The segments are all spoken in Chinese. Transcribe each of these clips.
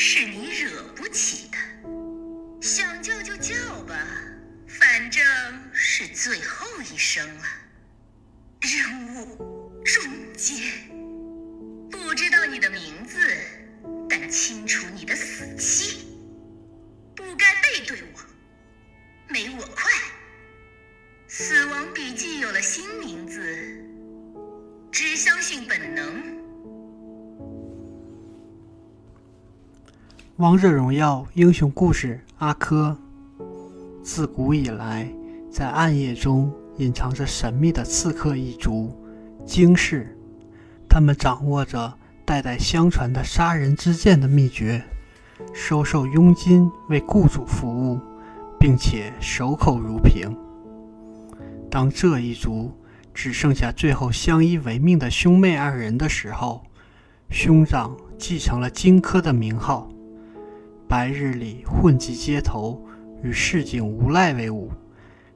是你惹不起的。想叫就叫吧，反正是最后一声了。任务终结。不知道你的名字，但清楚你的死期。不该背对我，没我快。死亡笔记有了新名字，只相信本能。王者荣耀英雄故事：阿珂。自古以来，在暗夜中隐藏着神秘的刺客一族——荆氏。他们掌握着代代相传的杀人之剑的秘诀，收受佣金为雇主服务，并且守口如瓶。当这一族只剩下最后相依为命的兄妹二人的时候，兄长继承了荆轲的名号。白日里混迹街头，与市井无赖为伍；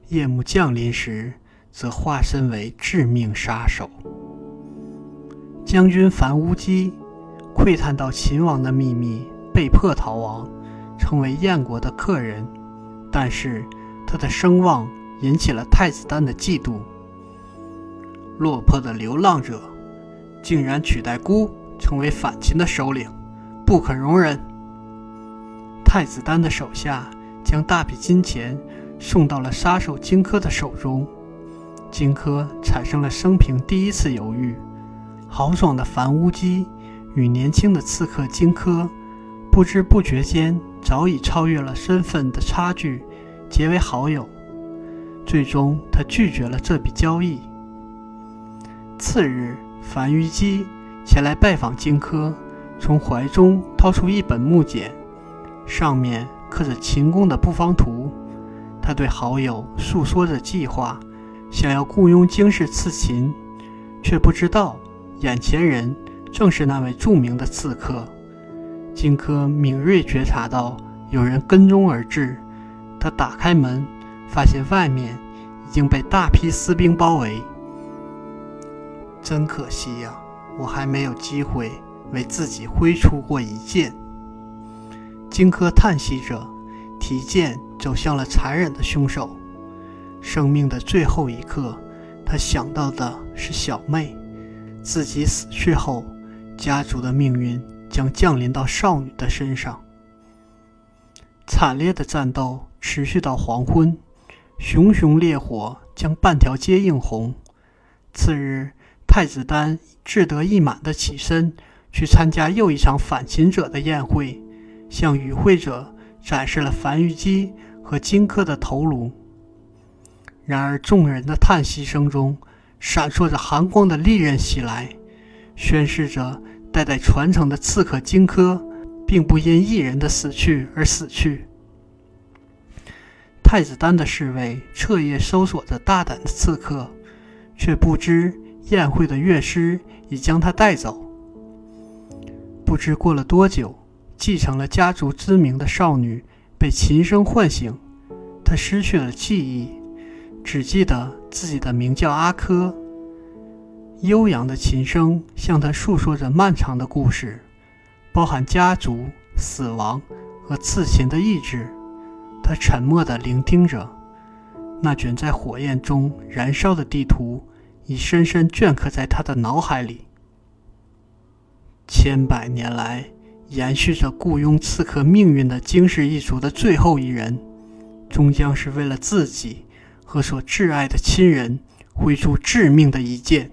夜幕降临时，则化身为致命杀手。将军樊无机窥探到秦王的秘密，被迫逃亡，成为燕国的客人。但是他的声望引起了太子丹的嫉妒。落魄的流浪者竟然取代孤成为反秦的首领，不可容忍！太子丹的手下将大笔金钱送到了杀手荆轲的手中，荆轲产生了生平第一次犹豫。豪爽的樊乌鸡与年轻的刺客荆轲，不知不觉间早已超越了身份的差距，结为好友。最终，他拒绝了这笔交易。次日，樊於基前来拜访荆轲，从怀中掏出一本木简。上面刻着秦公的布方图，他对好友诉说着计划，想要雇佣荆氏刺秦，却不知道眼前人正是那位著名的刺客。荆轲敏锐觉察到有人跟踪而至，他打开门，发现外面已经被大批私兵包围。真可惜呀，我还没有机会为自己挥出过一剑。荆轲叹息着，提剑走向了残忍的凶手。生命的最后一刻，他想到的是小妹。自己死去后，家族的命运将降临到少女的身上。惨烈的战斗持续到黄昏，熊熊烈火将半条街映红。次日，太子丹志得意满地起身去参加又一场反秦者的宴会。向与会者展示了樊於基和荆轲的头颅。然而，众人的叹息声中闪烁着寒光的利刃袭来，宣示着代代传承的刺客荆轲并不因一人的死去而死去。太子丹的侍卫彻夜搜索着大胆的刺客，却不知宴会的乐师已将他带走。不知过了多久。继承了家族之名的少女被琴声唤醒，她失去了记忆，只记得自己的名叫阿珂。悠扬的琴声向她诉说着漫长的故事，包含家族、死亡和刺秦的意志。她沉默地聆听着，那卷在火焰中燃烧的地图已深深镌刻在她的脑海里。千百年来。延续着雇佣刺客命运的惊世一族的最后一人，终将是为了自己和所挚爱的亲人挥出致命的一剑。